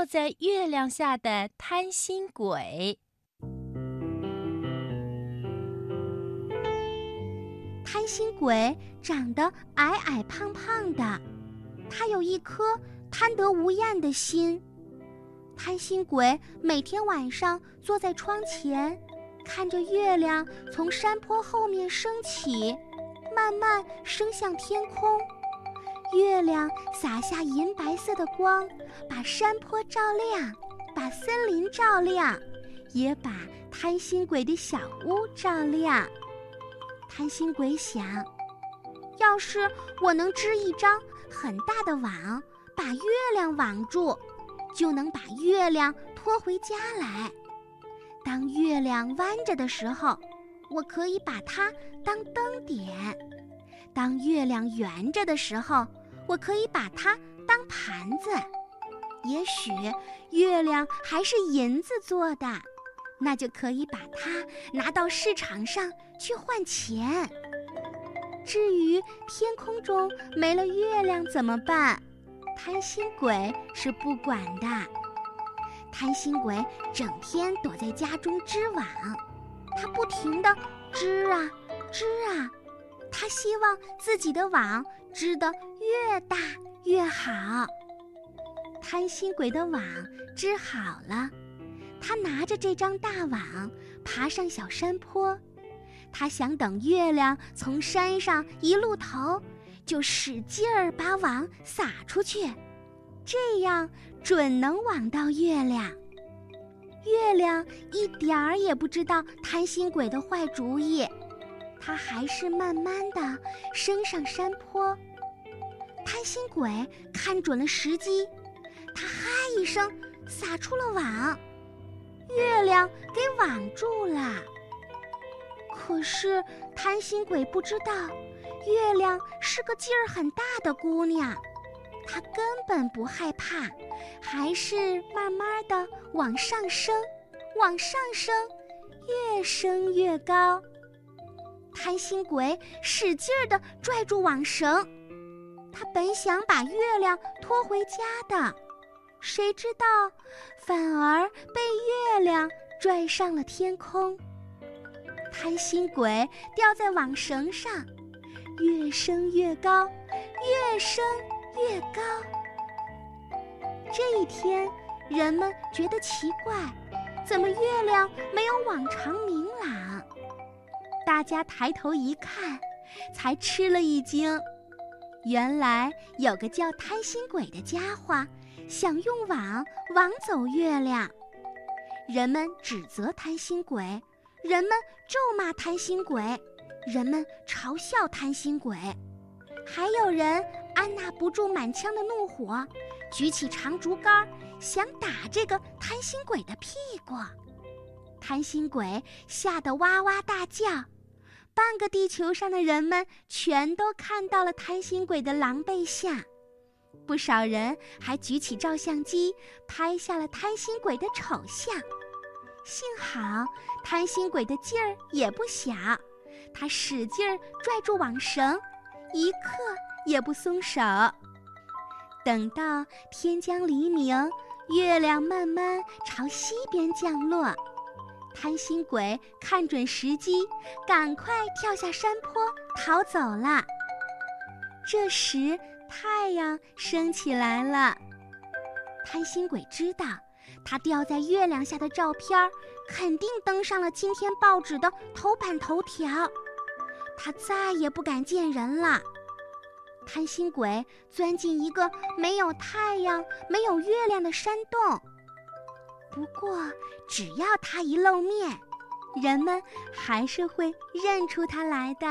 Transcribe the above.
坐在月亮下的贪心鬼。贪心鬼长得矮矮胖胖的，他有一颗贪得无厌的心。贪心鬼每天晚上坐在窗前，看着月亮从山坡后面升起，慢慢升向天空。月亮洒下银白色的光，把山坡照亮，把森林照亮，也把贪心鬼的小屋照亮。贪心鬼想，要是我能织一张很大的网，把月亮网住。就能把月亮拖回家来。当月亮弯着的时候，我可以把它当灯点；当月亮圆着的时候，我可以把它当盘子。也许月亮还是银子做的，那就可以把它拿到市场上去换钱。至于天空中没了月亮怎么办？贪心鬼是不管的，贪心鬼整天躲在家中织网，他不停地织啊织啊，他希望自己的网织得越大越好。贪心鬼的网织好了，他拿着这张大网爬上小山坡，他想等月亮从山上一露头。就使劲儿把网撒出去，这样准能网到月亮。月亮一点儿也不知道贪心鬼的坏主意，它还是慢慢的升上山坡。贪心鬼看准了时机，他哈一声撒出了网，月亮给网住了。可是贪心鬼不知道。月亮是个劲儿很大的姑娘，她根本不害怕，还是慢慢的往上升，往上升，越升越高。贪心鬼使劲儿的拽住网绳，他本想把月亮拖回家的，谁知道反而被月亮拽上了天空。贪心鬼掉在网绳上。越升越高，越升越高。这一天，人们觉得奇怪，怎么月亮没有往常明朗？大家抬头一看，才吃了一惊。原来有个叫贪心鬼的家伙，想用网网走月亮。人们指责贪心鬼，人们咒骂贪心鬼。人们嘲笑贪心鬼，还有人按捺不住满腔的怒火，举起长竹竿想打这个贪心鬼的屁股。贪心鬼吓得哇哇大叫，半个地球上的人们全都看到了贪心鬼的狼狈相。不少人还举起照相机拍下了贪心鬼的丑相。幸好贪心鬼的劲儿也不小。他使劲儿拽住网绳，一刻也不松手。等到天将黎明，月亮慢慢朝西边降落，贪心鬼看准时机，赶快跳下山坡逃走了。这时太阳升起来了，贪心鬼知道，他掉在月亮下的照片肯定登上了今天报纸的头版头条。他再也不敢见人了。贪心鬼钻进一个没有太阳、没有月亮的山洞。不过，只要他一露面，人们还是会认出他来的。